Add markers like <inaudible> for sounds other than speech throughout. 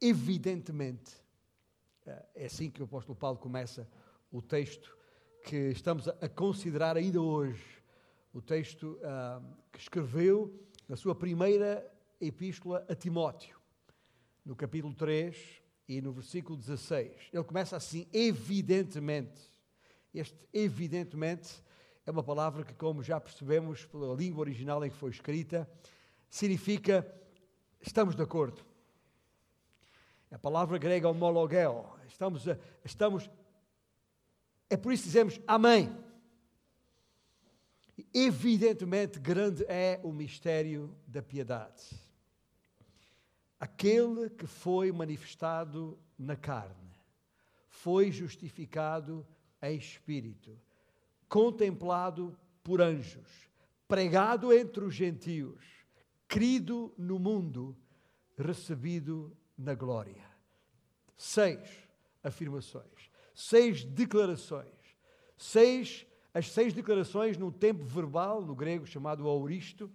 evidentemente, eh, é assim que o apóstolo Paulo começa o texto que estamos a considerar ainda hoje, o texto uh, que escreveu na sua primeira epístola a Timóteo, no capítulo 3 e no versículo 16. Ele começa assim, evidentemente. Este evidentemente é uma palavra que, como já percebemos pela língua original em que foi escrita, significa estamos de acordo. A palavra grega homologel. Estamos, estamos. É por isso que dizemos amém. Evidentemente, grande é o mistério da piedade. Aquele que foi manifestado na carne, foi justificado em espírito, contemplado por anjos, pregado entre os gentios, crido no mundo, recebido na glória. Seis afirmações, seis declarações, seis, as seis declarações num tempo verbal, no grego chamado auristo,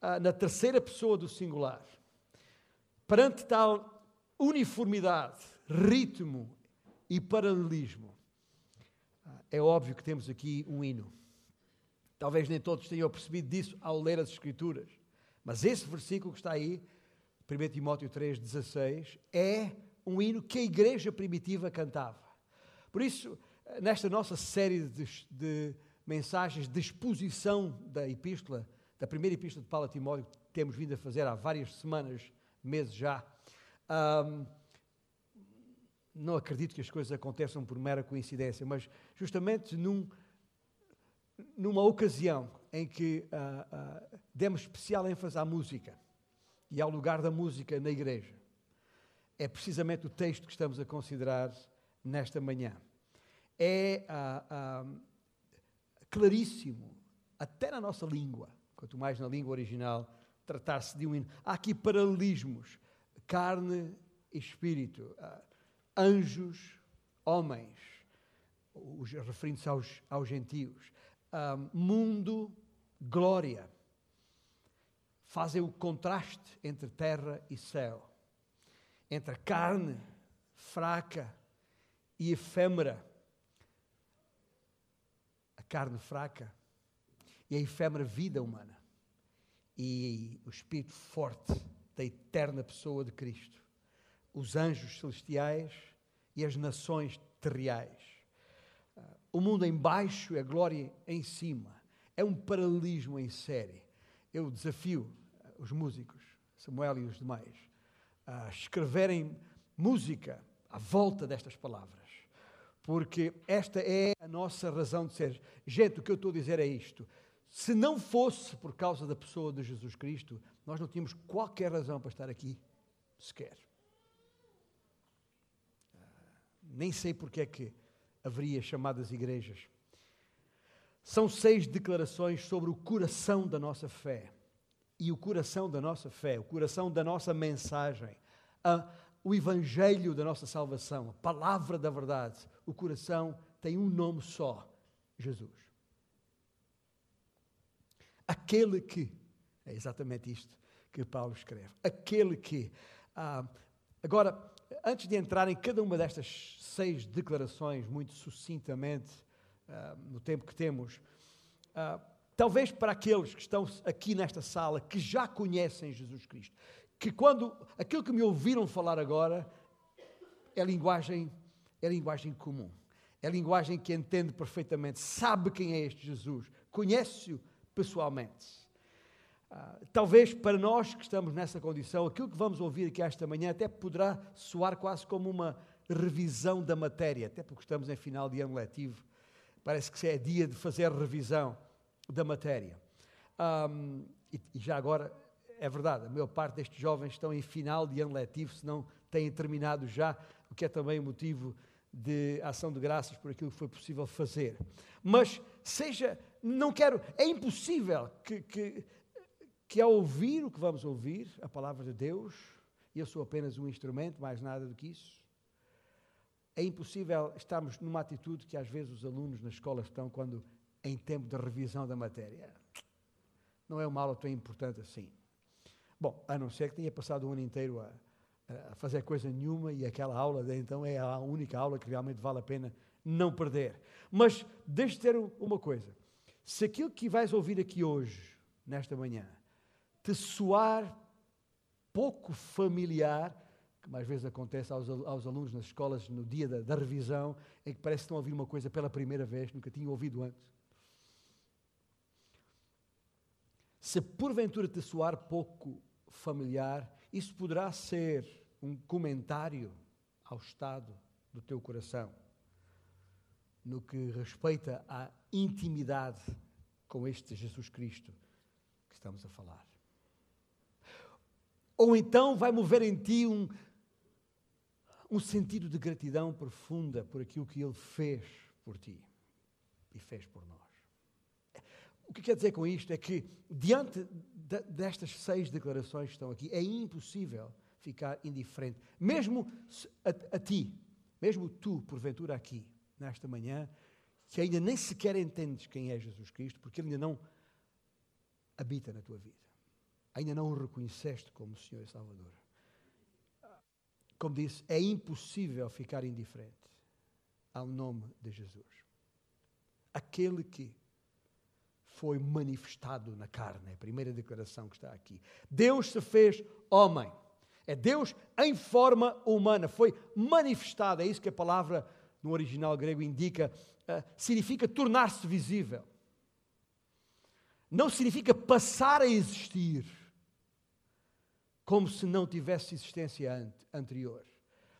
ah, na terceira pessoa do singular. Perante tal uniformidade, ritmo e paralelismo, ah, é óbvio que temos aqui um hino. Talvez nem todos tenham percebido disso ao ler as Escrituras, mas esse versículo que está aí 1 Timóteo 3,16, é um hino que a igreja primitiva cantava. Por isso, nesta nossa série de, de mensagens de exposição da epístola, da primeira epístola de Paulo a Timóteo, que temos vindo a fazer há várias semanas, meses já, um, não acredito que as coisas aconteçam por mera coincidência, mas justamente num, numa ocasião em que uh, uh, demos especial ênfase à música e ao lugar da música na igreja. É precisamente o texto que estamos a considerar nesta manhã. É ah, ah, claríssimo, até na nossa língua, quanto mais na língua original, tratar-se de um hino. Há aqui paralelismos: carne e espírito, ah, anjos, homens, referindo-se aos, aos gentios, ah, mundo, glória fazem o contraste entre terra e céu, entre a carne fraca e efêmera. A carne fraca e a efêmera vida humana. E o espírito forte da eterna pessoa de Cristo. Os anjos celestiais e as nações terreais. O mundo em baixo e a glória em cima. É um paralelismo em série. Eu desafio os músicos, Samuel e os demais, a escreverem música à volta destas palavras. Porque esta é a nossa razão de ser. Gente, o que eu estou a dizer é isto. Se não fosse por causa da pessoa de Jesus Cristo, nós não tínhamos qualquer razão para estar aqui, sequer. Nem sei porque é que haveria chamadas igrejas. São seis declarações sobre o coração da nossa fé e o coração da nossa fé, o coração da nossa mensagem, a, o evangelho da nossa salvação, a palavra da verdade, o coração tem um nome só: Jesus. Aquele que, é exatamente isto que Paulo escreve, aquele que. Ah, agora, antes de entrar em cada uma destas seis declarações, muito sucintamente, ah, no tempo que temos, ah, Talvez para aqueles que estão aqui nesta sala, que já conhecem Jesus Cristo, que quando aquilo que me ouviram falar agora é linguagem, é linguagem comum, é linguagem que entende perfeitamente, sabe quem é este Jesus, conhece-o pessoalmente. Uh, talvez para nós que estamos nessa condição, aquilo que vamos ouvir aqui esta manhã até poderá soar quase como uma revisão da matéria, até porque estamos em final de ano letivo, parece que é dia de fazer revisão da matéria. Um, e, e, já agora, é verdade, a maior parte destes jovens estão em final de ano letivo, se não têm terminado já, o que é também motivo de ação de graças por aquilo que foi possível fazer. Mas seja, não quero, é impossível que, que, que ao ouvir o que vamos ouvir, a palavra de Deus, e eu sou apenas um instrumento, mais nada do que isso, é impossível estarmos numa atitude que às vezes os alunos na escola estão quando em tempo de revisão da matéria. Não é uma aula tão importante assim. Bom, a não ser que tenha passado o ano inteiro a, a fazer coisa nenhuma e aquela aula de então é a única aula que realmente vale a pena não perder. Mas deixe ter uma coisa: se aquilo que vais ouvir aqui hoje, nesta manhã, te soar pouco familiar, que mais vezes acontece aos, aos alunos nas escolas no dia da, da revisão, em que parece que estão a ouvir uma coisa pela primeira vez, nunca tinham ouvido antes. Se porventura te soar pouco familiar, isso poderá ser um comentário ao estado do teu coração, no que respeita à intimidade com este Jesus Cristo que estamos a falar. Ou então vai mover em ti um, um sentido de gratidão profunda por aquilo que Ele fez por ti e fez por nós. O que quer dizer com isto é que, diante de, destas seis declarações que estão aqui, é impossível ficar indiferente. Mesmo a, a ti, mesmo tu, porventura, aqui, nesta manhã, que ainda nem sequer entendes quem é Jesus Cristo, porque Ele ainda não habita na tua vida. Ainda não o reconheceste como Senhor e Salvador. Como disse, é impossível ficar indiferente ao nome de Jesus. Aquele que foi manifestado na carne. É a primeira declaração que está aqui. Deus se fez homem. É Deus em forma humana. Foi manifestado. É isso que a palavra no original grego indica. Uh, significa tornar-se visível. Não significa passar a existir como se não tivesse existência anterior.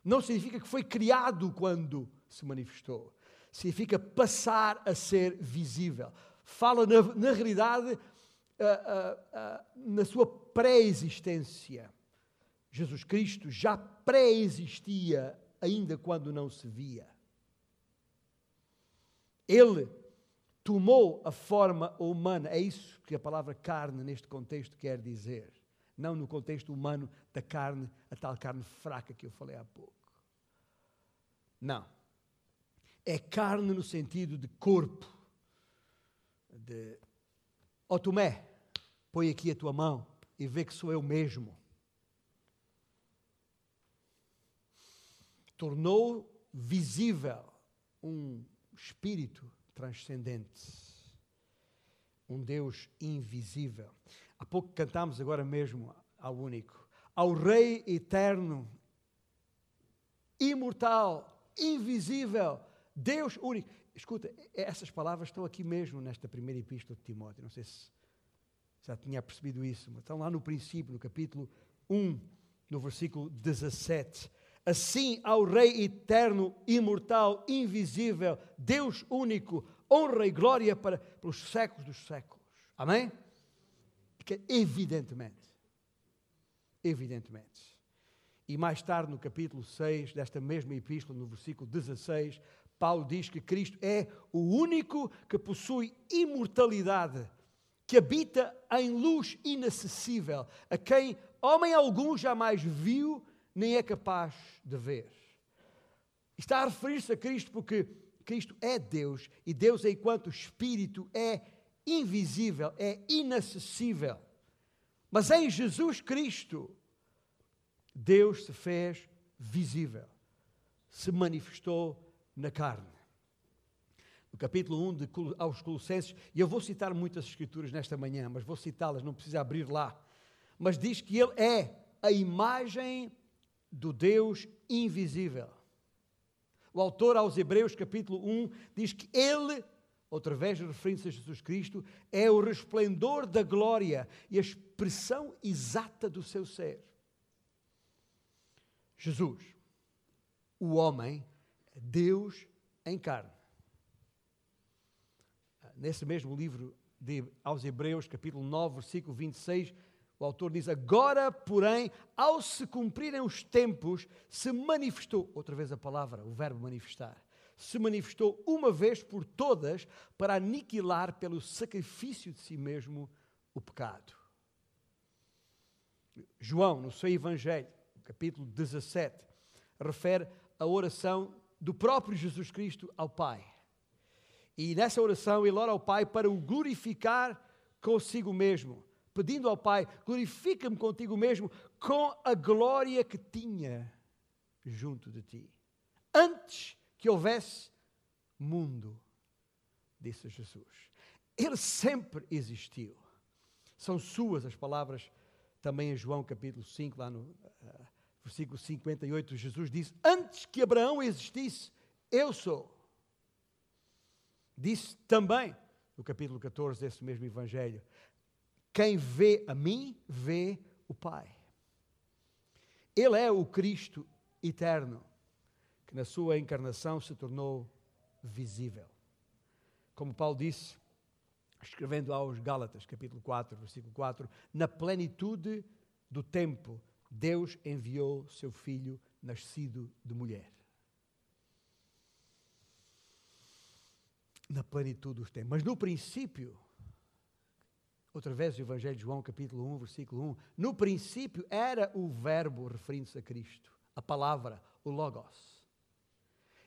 Não significa que foi criado quando se manifestou. Significa passar a ser visível fala na, na realidade, uh, uh, uh, na sua pré-existência. Jesus Cristo já pré-existia, ainda quando não se via. Ele tomou a forma humana, é isso que a palavra carne neste contexto quer dizer. Não no contexto humano da carne, a tal carne fraca que eu falei há pouco. Não. É carne no sentido de corpo de Ó oh, Tomé, põe aqui a tua mão e vê que sou eu mesmo. Tornou visível um espírito transcendente, um Deus invisível. Há pouco cantamos agora mesmo ao único, ao Rei eterno, imortal, invisível, Deus único. Escuta, essas palavras estão aqui mesmo nesta primeira epístola de Timóteo. Não sei se já tinha percebido isso, mas estão lá no princípio, no capítulo 1, no versículo 17. Assim ao Rei eterno, imortal, invisível, Deus único, honra e glória para pelos séculos dos séculos. Amém? Porque evidentemente, evidentemente. E mais tarde, no capítulo 6 desta mesma epístola, no versículo 16, Paulo diz que Cristo é o único que possui imortalidade, que habita em luz inacessível, a quem homem algum jamais viu nem é capaz de ver. Está a referir-se a Cristo porque Cristo é Deus e Deus, enquanto Espírito, é invisível, é inacessível. Mas em Jesus Cristo, Deus se fez visível, se manifestou na carne. No capítulo 1 de, aos Colossenses, e eu vou citar muitas escrituras nesta manhã, mas vou citá-las, não precisa abrir lá. Mas diz que ele é a imagem do Deus invisível. O autor aos Hebreus, capítulo 1, diz que ele, outra vez referindo-se a Jesus Cristo, é o resplendor da glória e a expressão exata do seu ser. Jesus, o homem, Deus em carne. Nesse mesmo livro de, aos Hebreus, capítulo 9, versículo 26, o autor diz: Agora, porém, ao se cumprirem os tempos, se manifestou, outra vez a palavra, o verbo manifestar, se manifestou uma vez por todas para aniquilar pelo sacrifício de si mesmo o pecado. João, no seu Evangelho, capítulo 17, refere a oração do próprio Jesus Cristo ao Pai. E nessa oração ele ora ao Pai para o glorificar consigo mesmo, pedindo ao Pai: glorifica-me contigo mesmo com a glória que tinha junto de ti. Antes que houvesse mundo, disse Jesus. Ele sempre existiu. São suas as palavras também em João capítulo 5, lá no uh, versículo 58, Jesus diz: Antes que Abraão existisse, eu sou. Disse também, no capítulo 14 desse mesmo Evangelho: Quem vê a mim, vê o Pai. Ele é o Cristo eterno, que na sua encarnação se tornou visível. Como Paulo disse, escrevendo aos Gálatas, capítulo 4, versículo 4, na plenitude do tempo, Deus enviou seu filho nascido de mulher. Na plenitude dos tempos. Mas no princípio, outra vez o Evangelho de João, capítulo 1, versículo 1, no princípio era o Verbo, referindo-se a Cristo, a palavra, o Logos.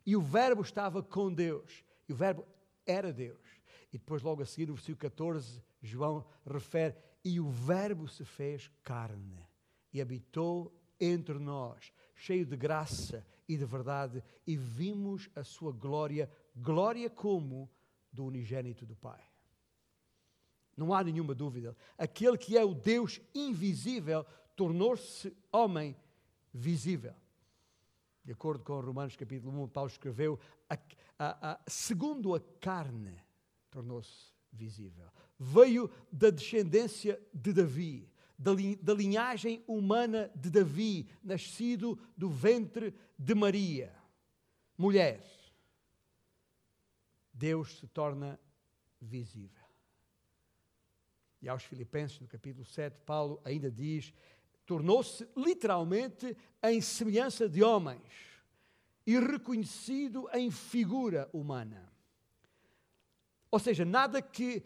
E o Verbo estava com Deus, e o Verbo era Deus. E depois, logo a seguir, no versículo 14, João refere: E o Verbo se fez carne e habitou entre nós, cheio de graça e de verdade, e vimos a sua glória, glória como do unigênito do Pai. Não há nenhuma dúvida. Aquele que é o Deus invisível tornou-se homem visível. De acordo com Romanos capítulo 1, Paulo escreveu: a, a, a, segundo a carne tornou-se visível. Veio da descendência de Davi, da, da linhagem humana de Davi, nascido do ventre de Maria. Mulher, Deus se torna visível. E aos Filipenses, no capítulo 7, Paulo ainda diz: tornou-se literalmente em semelhança de homens e reconhecido em figura humana. Ou seja, nada que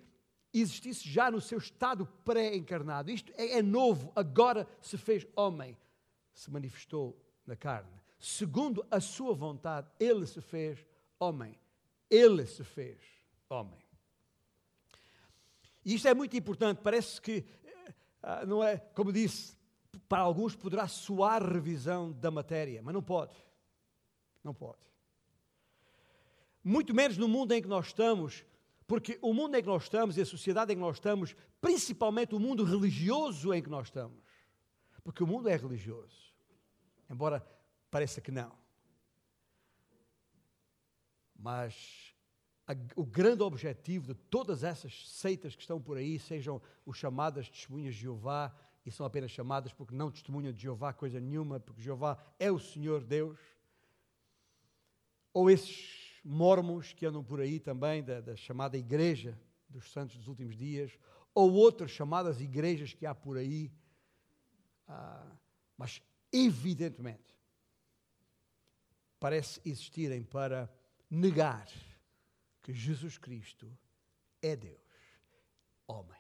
existisse já no seu estado pré-encarnado. Isto é, é, novo, agora se fez homem, se manifestou na carne. Segundo a sua vontade, ele se fez homem. Ele se fez homem. E isto é muito importante, parece que, eh, não é, como disse, para alguns poderá soar revisão da matéria, mas não pode. Não pode. Muito menos no mundo em que nós estamos, porque o mundo em que nós estamos e a sociedade em que nós estamos, principalmente o mundo religioso em que nós estamos, porque o mundo é religioso, embora pareça que não. Mas a, o grande objetivo de todas essas seitas que estão por aí, sejam os chamadas testemunhas de Jeová, e são apenas chamadas porque não testemunham de Jeová coisa nenhuma, porque Jeová é o Senhor Deus, ou esses mormons que andam por aí também, da, da chamada Igreja dos Santos dos Últimos Dias, ou outras chamadas igrejas que há por aí, ah, mas evidentemente parece existirem para negar que Jesus Cristo é Deus, homem.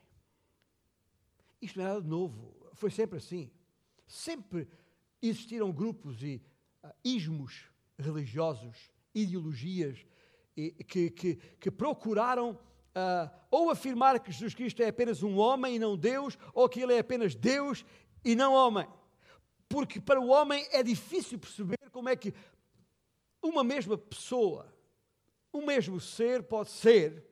Isto não é nada de novo, foi sempre assim. Sempre existiram grupos e uh, ismos religiosos ideologias que, que, que procuraram uh, ou afirmar que Jesus Cristo é apenas um homem e não Deus, ou que ele é apenas Deus e não homem. Porque para o homem é difícil perceber como é que uma mesma pessoa, o mesmo ser, pode ser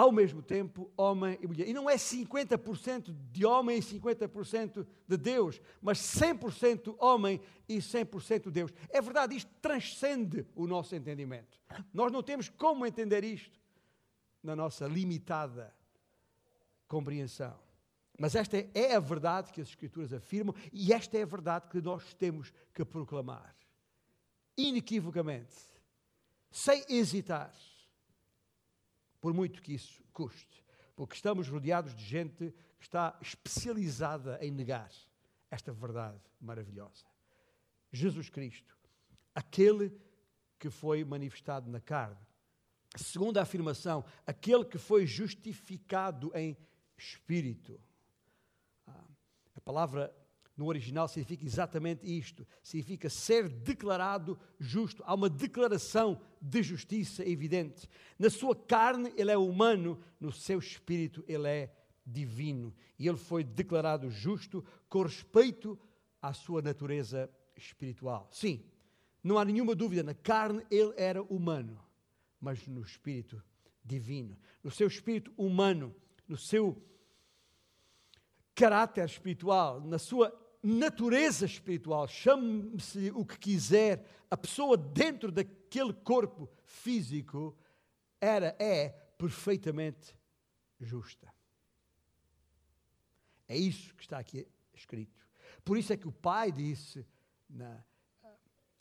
ao mesmo tempo homem e mulher. E não é 50% de homem e 50% de Deus, mas 100% homem e 100% Deus. É verdade, isto transcende o nosso entendimento. Nós não temos como entender isto na nossa limitada compreensão. Mas esta é a verdade que as Escrituras afirmam e esta é a verdade que nós temos que proclamar. Inequivocamente, sem hesitar por muito que isso custe, porque estamos rodeados de gente que está especializada em negar esta verdade maravilhosa. Jesus Cristo, aquele que foi manifestado na carne. Segunda afirmação, aquele que foi justificado em espírito. Ah, a palavra no original significa exatamente isto: significa ser declarado justo. Há uma declaração de justiça evidente. Na sua carne, ele é humano, no seu espírito, ele é divino e ele foi declarado justo com respeito à sua natureza espiritual. Sim, não há nenhuma dúvida, na carne ele era humano, mas no espírito divino, no seu espírito humano, no seu caráter espiritual, na sua natureza espiritual, chame-se o que quiser, a pessoa dentro daquele corpo físico era, é perfeitamente justa. É isso que está aqui escrito. Por isso é que o pai disse: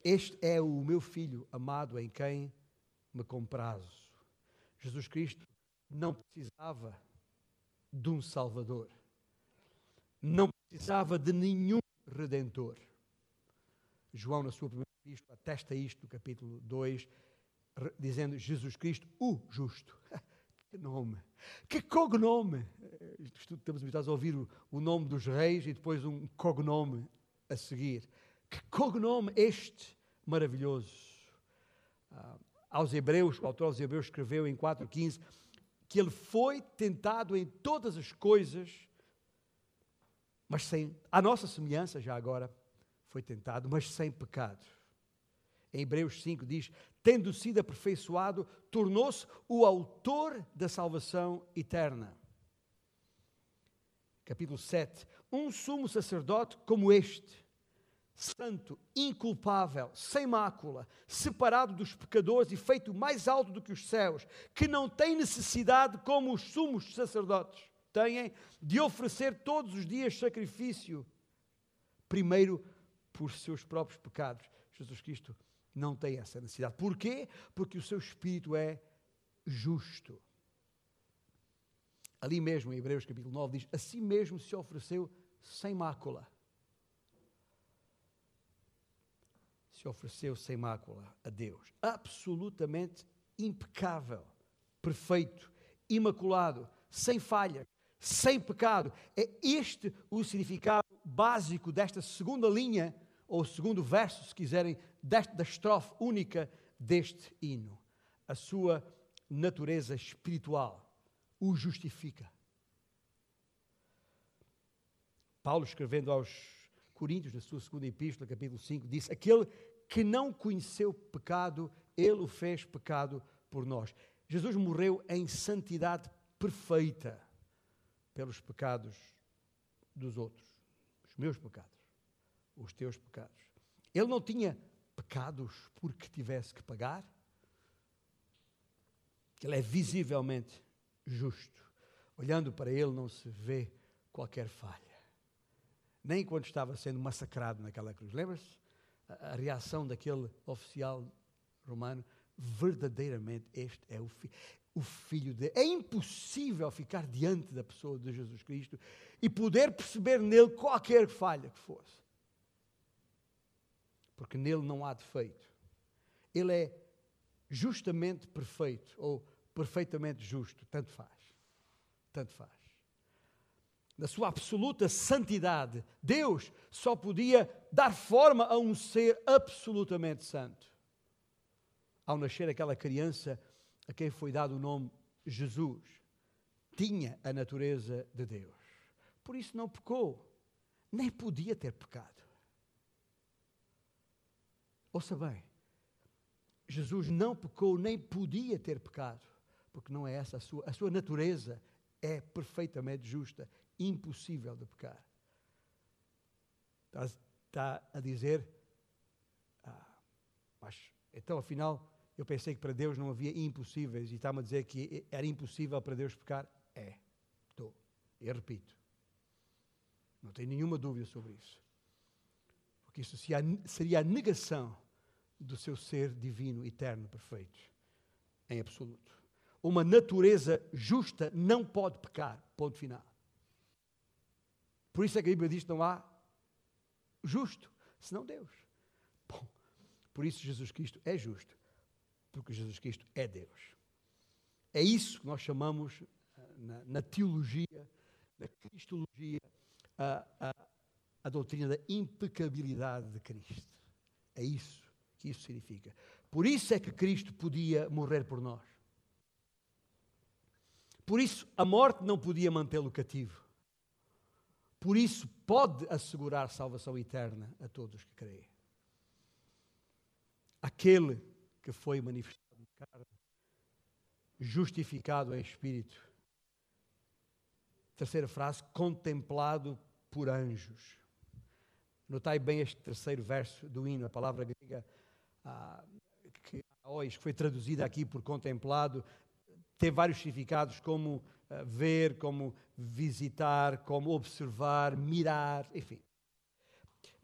Este é o meu filho amado em quem me comprazo. Jesus Cristo não precisava de um Salvador, não precisava de nenhum Redentor. João, na sua primeira epístola, atesta isto capítulo 2, dizendo Jesus Cristo, o justo. <laughs> que nome! Que cognome! Estamos habituados a ouvir o, o nome dos reis e depois um cognome a seguir. Que cognome este maravilhoso! Ah, aos Hebreus, o autor aos Hebreus escreveu em 4,15 que ele foi tentado em todas as coisas, mas sem, a nossa semelhança já agora, foi tentado, mas sem pecado. Em Hebreus 5 diz: tendo sido aperfeiçoado, tornou-se o autor da salvação eterna. Capítulo 7: Um sumo sacerdote como este, santo, inculpável, sem mácula, separado dos pecadores e feito mais alto do que os céus, que não tem necessidade, como os sumos sacerdotes têm, de oferecer todos os dias sacrifício, primeiro por seus próprios pecados. Jesus Cristo não tem essa necessidade. Porquê? Porque o seu espírito é justo. Ali mesmo, em Hebreus capítulo 9, diz: Assim mesmo se ofereceu sem mácula se ofereceu sem mácula a Deus. Absolutamente impecável, perfeito, imaculado, sem falha, sem pecado. É este o significado básico desta segunda linha, ou segundo verso, se quiserem, desta, da estrofe única deste hino. A sua natureza espiritual o justifica. Paulo, escrevendo aos Coríntios, na sua segunda epístola, capítulo 5, disse: Aquele que não conheceu pecado, ele o fez pecado por nós. Jesus morreu em santidade perfeita pelos pecados dos outros, os meus pecados, os teus pecados. Ele não tinha pecados porque tivesse que pagar. Ele é visivelmente justo. Olhando para ele, não se vê qualquer falha. Nem quando estava sendo massacrado naquela cruz. Lembra-se? a, reação daquele oficial romano, verdadeiramente este é o, fi, o filho de. É impossível ficar diante da pessoa de Jesus Cristo e poder perceber nele qualquer falha que fosse. Porque nele não há defeito. Ele é justamente perfeito ou perfeitamente justo, tanto faz. Tanto faz na sua absoluta santidade, Deus só podia dar forma a um ser absolutamente santo. Ao nascer aquela criança a quem foi dado o nome Jesus, tinha a natureza de Deus. Por isso não pecou, nem podia ter pecado. Ouça bem, Jesus não pecou, nem podia ter pecado, porque não é essa a sua, a sua natureza é perfeitamente justa impossível de pecar. Está, está a dizer, ah, mas então afinal eu pensei que para Deus não havia impossíveis e está-me a dizer que era impossível para Deus pecar? É, estou. E repito, não tenho nenhuma dúvida sobre isso. Porque isso seria a negação do seu ser divino, eterno, perfeito, em absoluto. Uma natureza justa não pode pecar, ponto final. Por isso é que a Bíblia diz que não há justo, senão Deus. Bom, por isso Jesus Cristo é justo, porque Jesus Cristo é Deus. É isso que nós chamamos eh, na, na teologia, na cristologia, a, a, a doutrina da impecabilidade de Cristo. É isso que isso significa. Por isso é que Cristo podia morrer por nós. Por isso, a morte não podia mantê-lo cativo. Por isso, pode assegurar salvação eterna a todos que creem. Aquele que foi manifestado carne, justificado em espírito. Terceira frase, contemplado por anjos. Notai bem este terceiro verso do hino, a palavra grega ah, que, que foi traduzida aqui por contemplado, tem vários significados, como uh, ver, como visitar, como observar, mirar, enfim.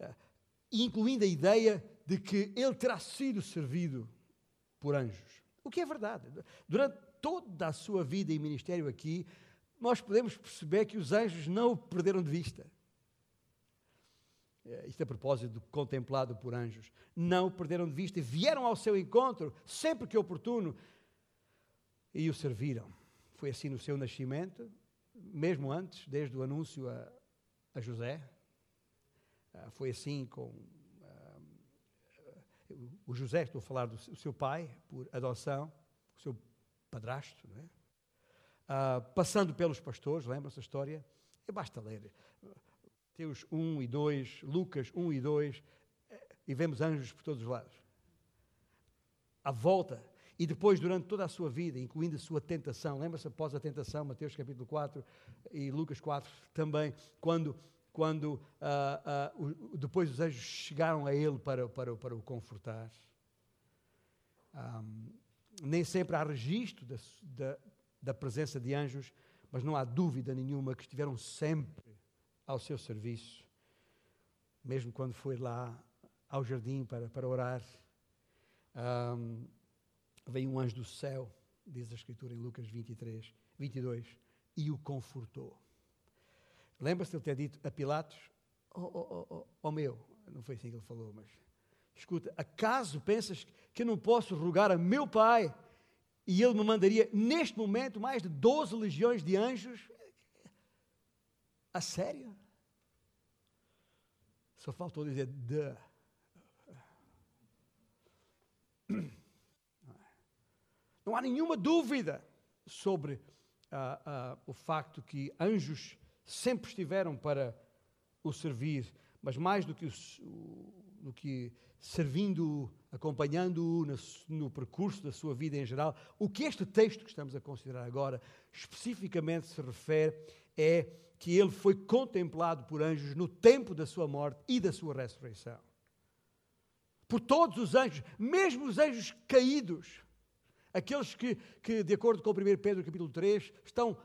Uh, incluindo a ideia de que ele terá sido servido por anjos. O que é verdade. Durante toda a sua vida e ministério aqui, nós podemos perceber que os anjos não o perderam de vista. Eh, isto a propósito do contemplado por anjos. Não o perderam de vista e vieram ao seu encontro sempre que oportuno e o serviram. Foi assim no seu nascimento, mesmo antes, desde o anúncio a, a José. Uh, foi assim com o José, estou a falar do seu pai, por adoção, o seu padrasto, não é? Uh, passando pelos pastores, lembram-se a história? E basta ler. Teus 1 e 2, Lucas 1 e 2, e vemos anjos por todos os lados. À volta e depois, durante toda a sua vida, incluindo a sua tentação, lembra-se após a tentação, Mateus capítulo 4 e Lucas 4 também, quando, quando uh, uh, depois os anjos chegaram a ele para, para, para o confortar. Nem sempre há registro da, da, da presença de anjos, mas não há dúvida nenhuma que estiveram sempre ao seu serviço, mesmo quando foi lá ao jardim para, para orar. Um, veio um anjo do céu, diz a Escritura em Lucas 23, 22, e o confortou. Lembra-se de ele ter dito a Pilatos: oh, oh, oh, oh, meu, não foi assim que ele falou, mas escuta, acaso pensas que eu não posso rogar a meu pai e ele me mandaria neste momento mais de 12 legiões de anjos? A sério? Só faltou dizer, duh. Não há nenhuma dúvida sobre uh, uh, o facto que anjos sempre estiveram para o servir, mas mais do que, o, do que servindo-o, acompanhando-o no, no percurso da sua vida em geral, o que este texto que estamos a considerar agora especificamente se refere é que ele foi contemplado por anjos no tempo da sua morte e da sua ressurreição. Por todos os anjos, mesmo os anjos caídos, aqueles que, que, de acordo com 1 Pedro capítulo 3, estão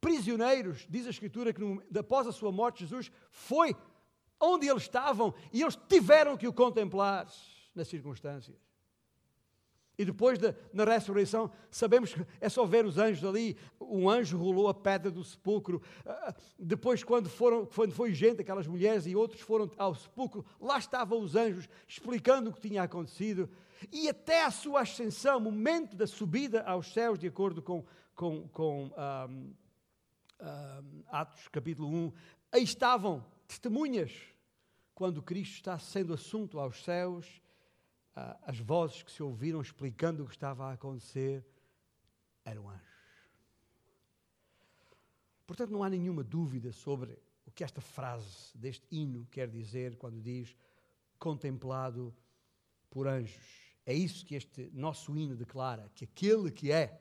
prisioneiros, diz a Escritura que no, após a sua morte Jesus foi onde eles estavam e eles tiveram que o contemplar nas circunstâncias. E depois da na ressurreição, sabemos que é só ver os anjos ali. Um anjo rolou a pedra do sepulcro. Ah, depois, quando, foram, quando foi gente, aquelas mulheres e outros foram ao sepulcro, lá estavam os anjos explicando o que tinha acontecido e até a sua ascensão, momento da subida aos céus, de acordo com, com, com um, um, Atos capítulo 1, aí estavam testemunhas quando Cristo está sendo assunto aos céus, uh, as vozes que se ouviram explicando o que estava a acontecer eram anjos. Portanto, não há nenhuma dúvida sobre o que esta frase deste hino quer dizer quando diz contemplado por anjos. É isso que este nosso hino declara: que aquele que é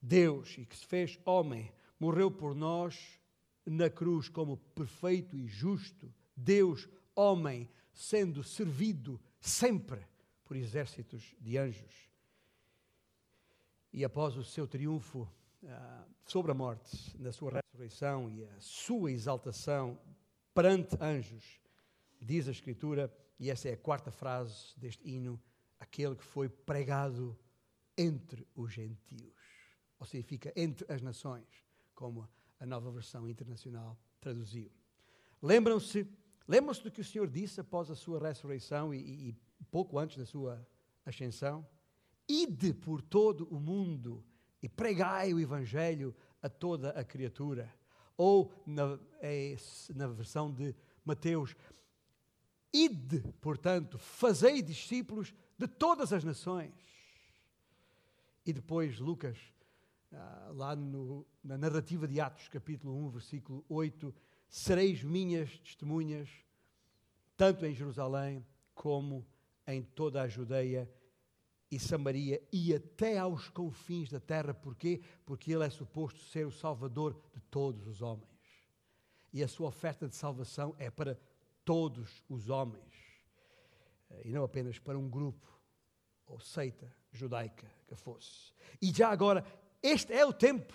Deus e que se fez homem morreu por nós na cruz como perfeito e justo Deus, homem, sendo servido sempre por exércitos de anjos. E após o seu triunfo uh, sobre a morte, na sua ressurreição e a sua exaltação perante anjos, diz a Escritura, e essa é a quarta frase deste hino: aquele que foi pregado entre os gentios. Ou significa entre as nações, como a nova versão internacional traduziu. Lembram-se lembram-se do que o Senhor disse após a sua ressurreição e, e, pouco antes da sua ascensão? Ide por todo o mundo e pregai o Evangelho a toda a criatura. Ou, na, é, na versão de Mateus, ide, portanto, fazei discípulos de todas as nações. E depois Lucas lá no, na narrativa de Atos, capítulo 1, versículo 8: Sereis minhas testemunhas, tanto em Jerusalém como em toda a Judeia e Samaria e até aos confins da terra. Porquê? Porque ele é suposto ser o salvador de todos os homens. E a sua oferta de salvação é para todos os homens. Eh, e não apenas para um grupo ou seita judaica que fosse. E já agora, este é o tempo.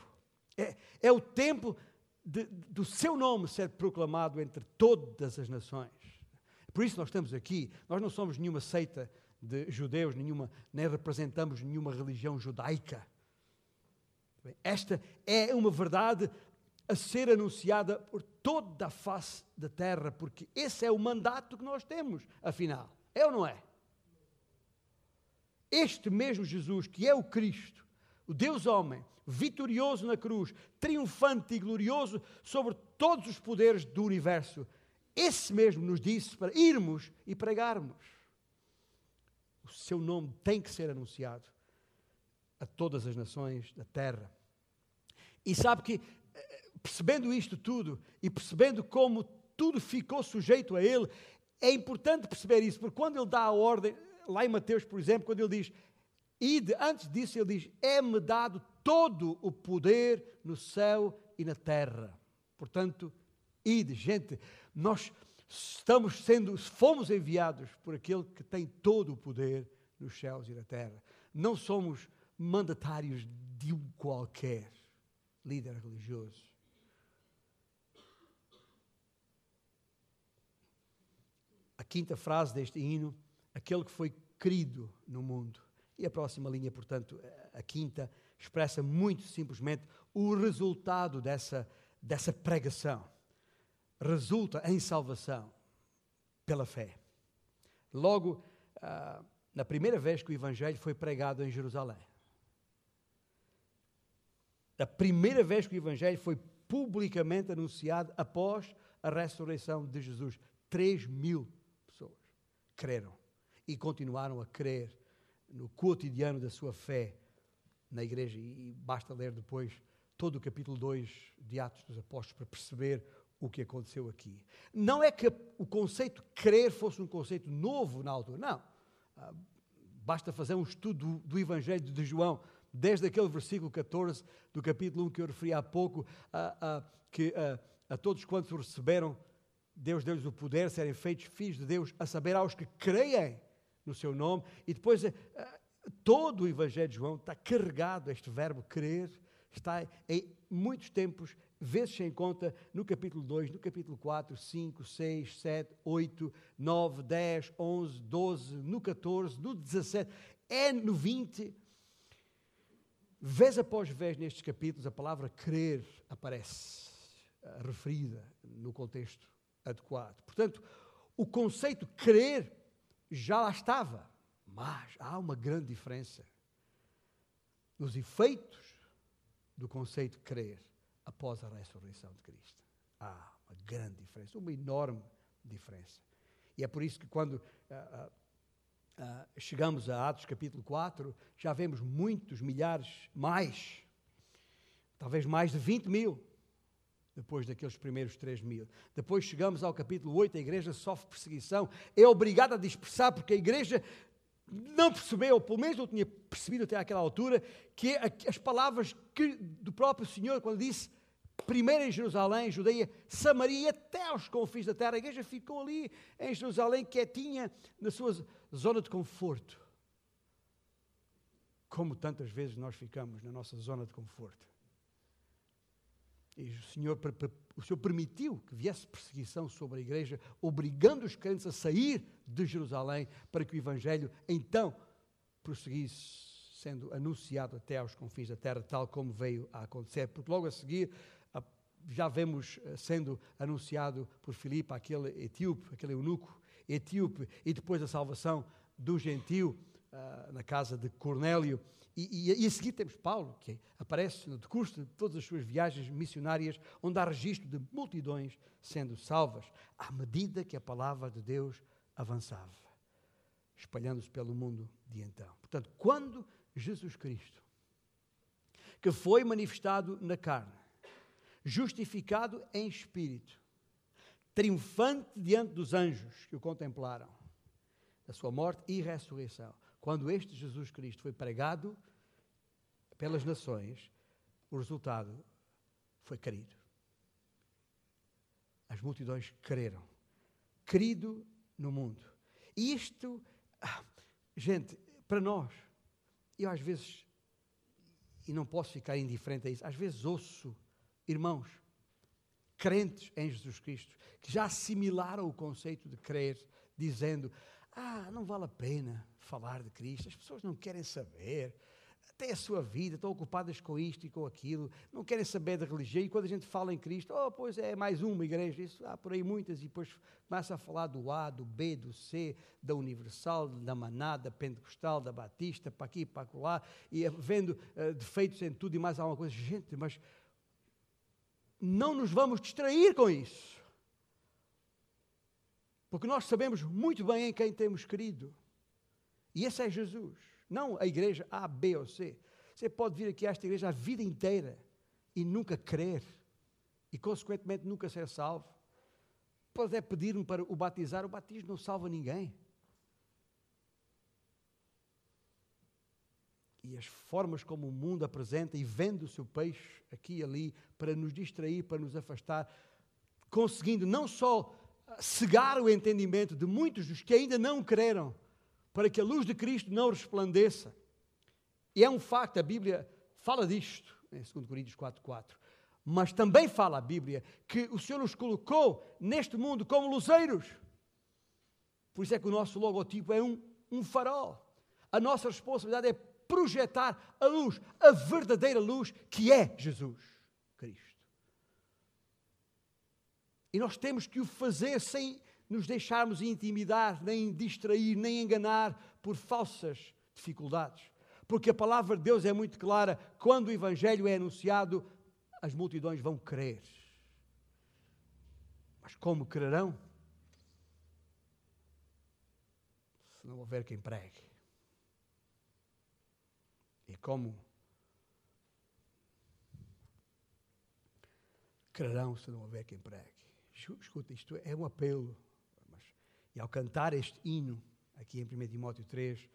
É, é o tempo de, do seu nome ser proclamado entre todas as nações. Por isso nós estamos aqui. Nós não somos nenhuma seita de judeus, nenhuma, nem representamos nenhuma religião judaica. Esta é uma verdade a ser anunciada por toda a face da terra, porque esse é o mandato que nós temos, afinal. É ou não é? Este mesmo Jesus, que é o Cristo, o Deus homem, vitorioso na cruz, triunfante e glorioso sobre todos os poderes do universo, esse mesmo nos disse para irmos e pregarmos o seu nome tem que ser anunciado a todas as nações da terra. E sabe que, eh, percebendo isto tudo e percebendo como tudo ficou sujeito a ele, é importante perceber isso, porque quando ele dá a ordem, lá em Mateus, por exemplo, quando ele diz, ide, antes disso ele diz, é-me dado todo o poder no céu e na terra. Portanto, ide, gente, nós estamos sendo, fomos enviados por aquele que tem todo o poder nos céus e na terra. Não somos mandatários de um qualquer líder religioso. A quinta frase deste hino, aquele que foi querido no mundo. E a próxima linha, portanto, a quinta, expressa muito simplesmente o resultado dessa, dessa pregação. Resulta em salvação pela fé. Logo, ah, na primeira vez que o Evangelho foi pregado em Jerusalém, a primeira vez que o Evangelho foi publicamente anunciado após a ressurreição de Jesus, 3 mil pessoas creram e continuaram a crer no cotidiano da sua fé na igreja. E basta ler depois todo o capítulo 2 de Atos dos Apóstolos para perceber o que aconteceu aqui. Não é que o conceito crer fosse um conceito novo na altura, não. Ah, basta fazer um estudo do, Evangelho de João, desde aquele versículo 14 do capítulo 1 que eu referi há pouco, que a todos quantos o receberam, Deus deu-lhes o poder de serem feitos filhos de Deus, a saber aos que creem no seu nome. E depois todo o Evangelho de João está carregado, este verbo crer, está em muitos tempos vezes sem conta no capítulo 2, no capítulo 4, 5, 6, 7, 8, 9, 10, 11, 12, no 14, no 17, é no 20. Vez após vez nestes capítulos a palavra crer aparece uh, referida no contexto adequado. Portanto, o conceito crer já lá estava, mas há uma grande diferença nos efeitos do conceito crer após a ressurreição de Cristo. Há uma grande diferença, uma enorme diferença. E é por isso que quando uh, uh, chegamos a Atos capítulo 4, já vemos muitos, milhares, mais, talvez mais de 20 mil, depois daqueles primeiros 3 mil. Depois chegamos ao capítulo 8, a igreja sofre perseguição, é obrigada a dispersar, porque a igreja não percebeu, ou pelo menos não tinha percebido até àquela altura, que as palavras que, do próprio Senhor, quando disse primeiro em Jerusalém, Judeia, Samaria até aos confins da terra, a igreja ficou ali em Jerusalém, quietinha, na sua zona de conforto. Como tantas vezes nós ficamos na nossa zona de conforto. E o Senhor, o Senhor permitiu que viesse perseguição sobre a igreja, obrigando os crentes a sair de Jerusalém para que o Evangelho então prosseguisse sendo anunciado até aos confins da terra, tal como veio a acontecer. Porque logo a seguir já vemos eh, sendo anunciado por Filipe aquele etíope, aquele eunuco etíope, e depois a salvação do gentio uh, na casa de Cornélio. E, e, e, a seguir temos Paulo, que aparece no decurso de todas as suas viagens missionárias, onde há registro de multidões sendo salvas, à medida que a palavra de Deus avançava, espalhando-se pelo mundo de então. Portanto, quando Jesus Cristo, que foi manifestado na carne, justificado em espírito, triunfante diante dos anjos que o contemplaram, da sua morte e ressurreição. Quando este Jesus Cristo foi pregado pelas nações, o resultado foi querido. As multidões creram. Querido no mundo. E isto, ah, gente, para nós, eu às vezes, e não posso ficar indiferente a isso, às vezes ouço irmãos, crentes em Jesus Cristo, que já assimilaram o conceito de crer, dizendo: Ah, não vale a pena falar de Cristo, as pessoas não querem saber, têm a sua vida, estão ocupadas com isto e com aquilo, não querem saber da religião. E quando a gente fala em Cristo, oh, pois é mais uma igreja, isso há por aí muitas, e depois começa a falar do A, do B, do C, da Universal, da Manada, da Pentecostal, da Batista, para aqui, para lá, e vendo uh, defeitos em tudo e mais alguma coisa. Gente, mas não nos vamos distrair com isso. Porque nós sabemos muito bem em quem temos querido. E esse é Jesus. Não a igreja A, B ou C. Você pode vir aqui a esta igreja a vida inteira e nunca crer e, consequentemente, nunca ser salvo. Pode é pedir-me para o batizar, o batismo não salva ninguém. E as formas como o mundo apresenta e vende o seu peixe aqui e ali para nos distrair, para nos afastar, conseguindo não só cegar o entendimento de muitos dos que ainda não creram, para que a luz de Cristo não resplandeça. E é um facto, a Bíblia fala disto, em 2 Coríntios 4,4. Mas também fala a Bíblia que o Senhor nos colocou neste mundo como luzeiros. Por isso é que o nosso logotipo é um, um farol. A nossa responsabilidade é projetar a luz, a verdadeira luz que é Jesus Cristo. E nós temos que o fazer sem nos deixarmos intimidar, nem distrair, nem enganar por falsas dificuldades. Porque a palavra de Deus é muito clara: quando o Evangelho é anunciado, as multidões vão crer. Mas como crerão? Se não houver quem pregue. E como crerão se não houver quem pregue? Escuta, isto é um apelo e ao cantar este hino, aqui em 1 Timóteo 3,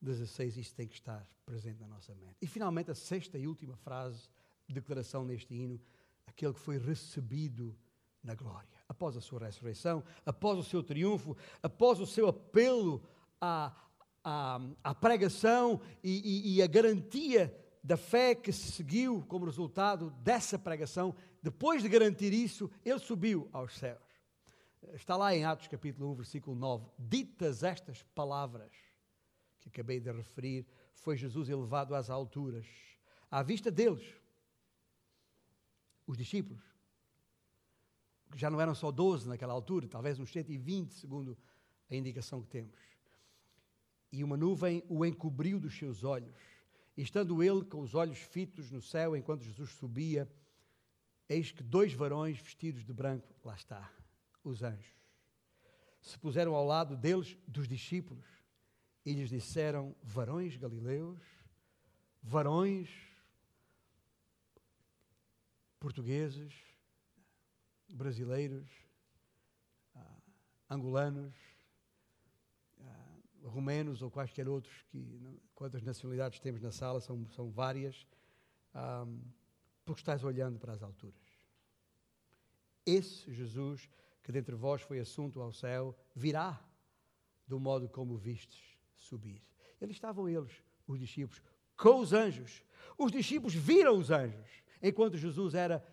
16, isso tem que estar presente na nossa mente. E finalmente, a sexta e última frase, declaração neste hino, aquele que foi recebido na glória. Após a sua ressurreição, após o seu triunfo, após o seu apelo à, à, à pregação e, e, e a garantia da fé que se seguiu como resultado dessa pregação, depois de garantir isso, ele subiu aos céus. Está lá em Atos capítulo 1, versículo 9. Ditas estas palavras que acabei de referir, foi Jesus elevado às alturas, à vista deles, os discípulos, que já não eram só 12 naquela altura, talvez uns 120, segundo a indicação que temos. E uma nuvem o encobriu dos seus olhos. E estando ele com os olhos fitos no céu enquanto Jesus subia, eis que dois varões vestidos de branco, lá está, os anjos. Se puseram ao lado deles, dos discípulos, e lhes disseram: varões galileus, varões portugueses, brasileiros, ah, angolanos, ah, romenos ou quaisquer outros, que quantas nacionalidades temos na sala, são, são várias, ah, porque estás olhando para as alturas. Esse Jesus que dentre vós foi assunto ao céu, virá do modo como vistes subir. Eles estavam eles, os discípulos, com os anjos. Os discípulos viram os anjos, enquanto Jesus era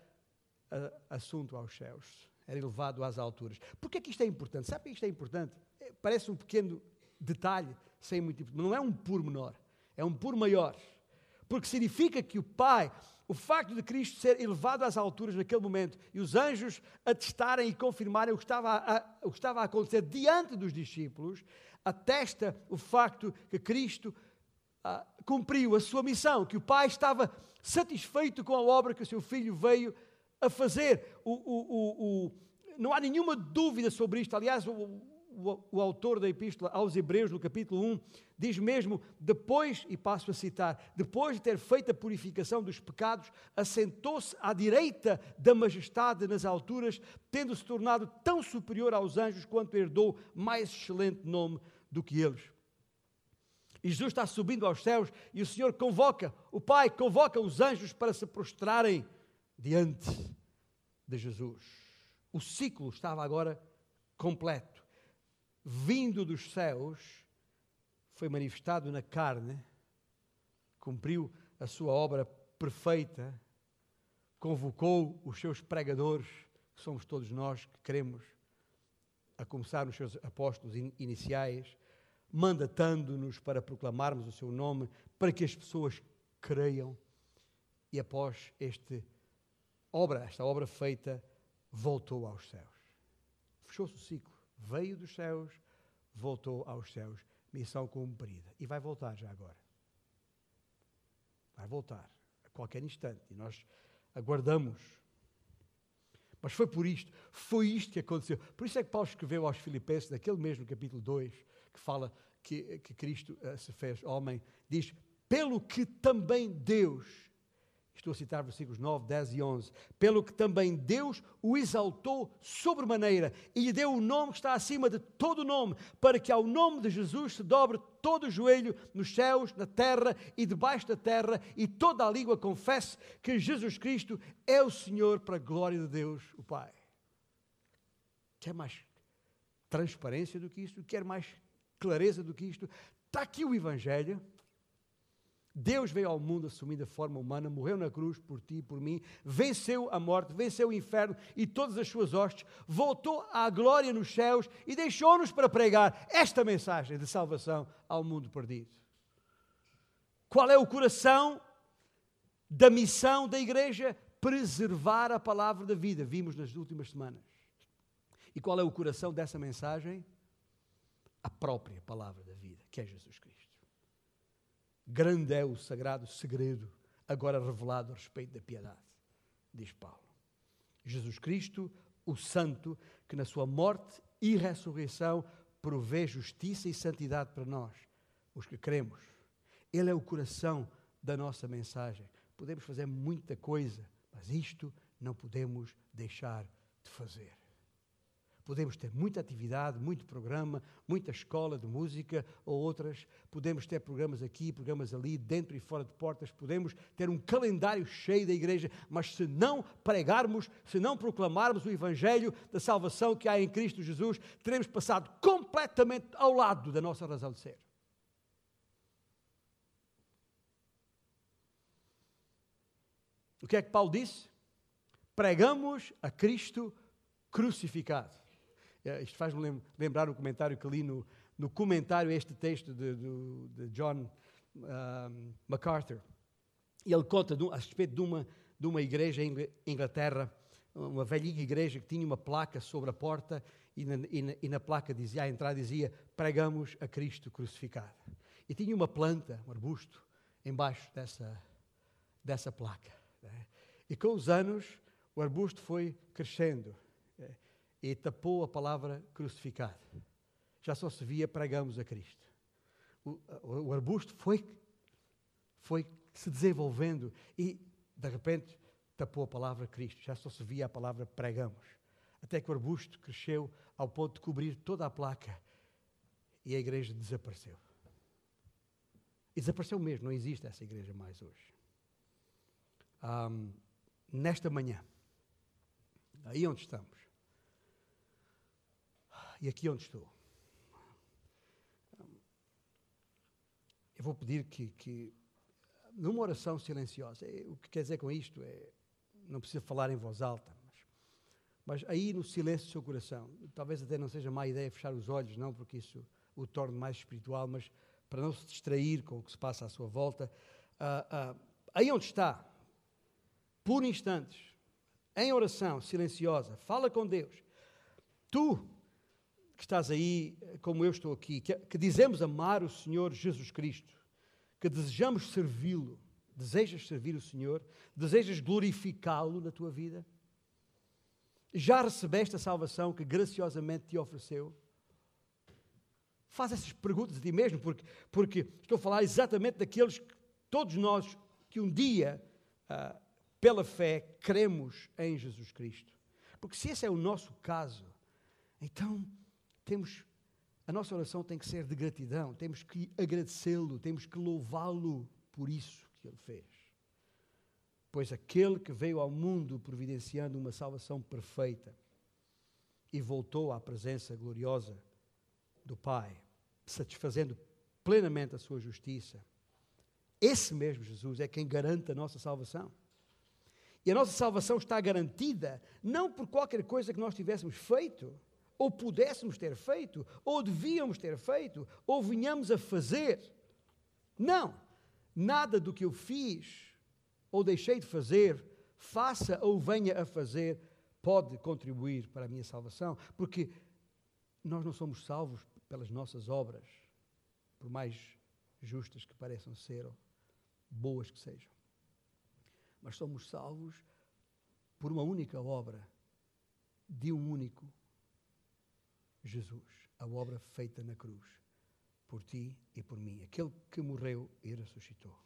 uh, assunto aos céus, era elevado às alturas. Por que é isto é importante? Sabe que isto é importante? É, parece um pequeno detalhe, sem muito, não é um por menor, é um por maior. Porque significa que o Pai o facto de Cristo ser elevado às alturas naquele momento e os anjos atestarem e confirmarem o que estava a, o que estava a acontecer diante dos discípulos, atesta o facto que Cristo ah, cumpriu a sua missão, que o Pai estava satisfeito com a obra que o seu filho veio a fazer. O, o, o, não há nenhuma dúvida sobre isto. Aliás, o, o, o, autor da epístola aos Hebreus, no capítulo 1, diz mesmo: depois, e passo a citar, depois de ter feito a purificação dos pecados, assentou-se à direita da majestade nas alturas, tendo-se tornado tão superior aos anjos quanto herdou mais excelente nome do que eles. E Jesus está subindo aos céus e o Senhor convoca, o Pai convoca os anjos para se prostrarem diante de Jesus. O ciclo estava agora completo. Vindo dos céus, foi manifestado na carne, cumpriu a sua obra perfeita, convocou os seus pregadores, que somos todos nós que queremos, a começar nos seus apóstolos iniciais, mandatando-nos para proclamarmos o seu nome, para que as pessoas creiam. E após esta obra, esta obra feita, voltou aos céus. Fechou-se o ciclo. Veio dos céus, voltou aos céus. Missão cumprida. E vai voltar já agora. Vai voltar a qualquer instante. E nós aguardamos. Mas foi por isto, foi isto que aconteceu. Por isso é que Paulo escreveu aos Filipenses, naquele mesmo capítulo 2, que fala que, que Cristo uh, se fez homem, diz: pelo que também Deus Estou a citar versículos 9, 10 e 11. Pelo que também Deus o exaltou sobremaneira e lhe deu o nome que está acima de todo nome, para que ao nome de Jesus se dobre todo o joelho nos céus, na terra e debaixo da terra, e toda a língua confesse que Jesus Cristo é o Senhor para a glória de Deus, o Pai. Quer mais transparência do que isto? Quer mais clareza do que isto? Está aqui o Evangelho Deus veio ao mundo assumindo a forma humana, morreu na cruz por ti e por mim, venceu a morte, venceu o inferno e todas as suas hostes, voltou à glória nos céus e deixou-nos para pregar esta mensagem de salvação ao mundo perdido. Qual é o coração da missão da igreja? Preservar a palavra da vida, vimos nas últimas semanas. E qual é o coração dessa mensagem? A própria palavra da vida, que é Jesus Cristo. Grande é o sagrado segredo agora revelado a respeito da piedade, diz Paulo. Jesus Cristo, o Santo, que na sua morte e ressurreição provê justiça e santidade para nós, os que cremos. Ele é o coração da nossa mensagem. Podemos fazer muita coisa, mas isto não podemos deixar de fazer. Podemos ter muita atividade, muito programa, muita escola de música ou outras. Podemos ter programas aqui, programas ali, dentro e fora de portas. Podemos ter um calendário cheio da igreja, mas se não pregarmos, se não proclamarmos o Evangelho da salvação que há em Cristo Jesus, teremos passado completamente ao lado da nossa razão de ser. O que é que Paulo disse? Pregamos a Cristo crucificado. É, isto faz-me lembrar o comentário que li no, no comentário a este texto de, de, de John um, MacArthur. Ele conta de, a respeito de uma, de uma igreja em Inglaterra, uma velhinha igreja que tinha uma placa sobre a porta e na, e na, e na placa dizia, à entrada dizia, pregamos a Cristo crucificado. E tinha uma planta, um arbusto, embaixo dessa, dessa placa. Né? E com os anos o arbusto foi crescendo e tapou a palavra crucificado. Já só se via pregamos a Cristo. O, o, o arbusto foi, foi se desenvolvendo e, de repente, tapou a palavra Cristo. Já só se via a palavra pregamos. Até que o arbusto cresceu ao ponto de cobrir toda a placa e a igreja desapareceu. E desapareceu mesmo, não existe essa igreja mais hoje. Um, nesta manhã, aí onde estamos, e aqui onde estou. Eu vou pedir que, que numa oração silenciosa, é, o que quer dizer com isto é, não precisa falar em voz alta, mas, mas aí no silêncio do seu coração, talvez até não seja má ideia fechar os olhos, não, porque isso o torna mais espiritual, mas para não se distrair com o que se passa à sua volta, uh, uh, aí onde está, por instantes, em oração silenciosa, fala com Deus. Tu que estás aí, como eu estou aqui, que, que dizemos amar o Senhor Jesus Cristo, que desejamos servi-lo, desejas servir o Senhor, desejas glorificá-lo na tua vida? Já recebeste a salvação que graciosamente te ofereceu? Faz essas perguntas a ti mesmo, porque, porque estou a falar exatamente daqueles que todos nós que um dia, uh, pela fé, cremos em Jesus Cristo. Porque se esse é o nosso caso, então temos a nossa oração tem que ser de gratidão, temos que agradecê-lo, temos que louvá-lo por isso que ele fez. Pois aquele que veio ao mundo providenciando uma salvação perfeita e voltou à presença gloriosa do Pai, satisfazendo plenamente a sua justiça, esse mesmo Jesus é quem garante a nossa salvação. E a nossa salvação está garantida não por qualquer coisa que nós tivéssemos feito, ou pudéssemos ter feito, ou devíamos ter feito, ou vinhamos a fazer. Não, nada do que eu fiz ou deixei de fazer, faça ou venha a fazer, pode contribuir para a minha salvação, porque nós não somos salvos pelas nossas obras, por mais justas que pareçam ser, ou boas que sejam, mas somos salvos por uma única obra de um único Jesus, a obra feita na cruz, por ti e por mim, aquele que morreu e ressuscitou.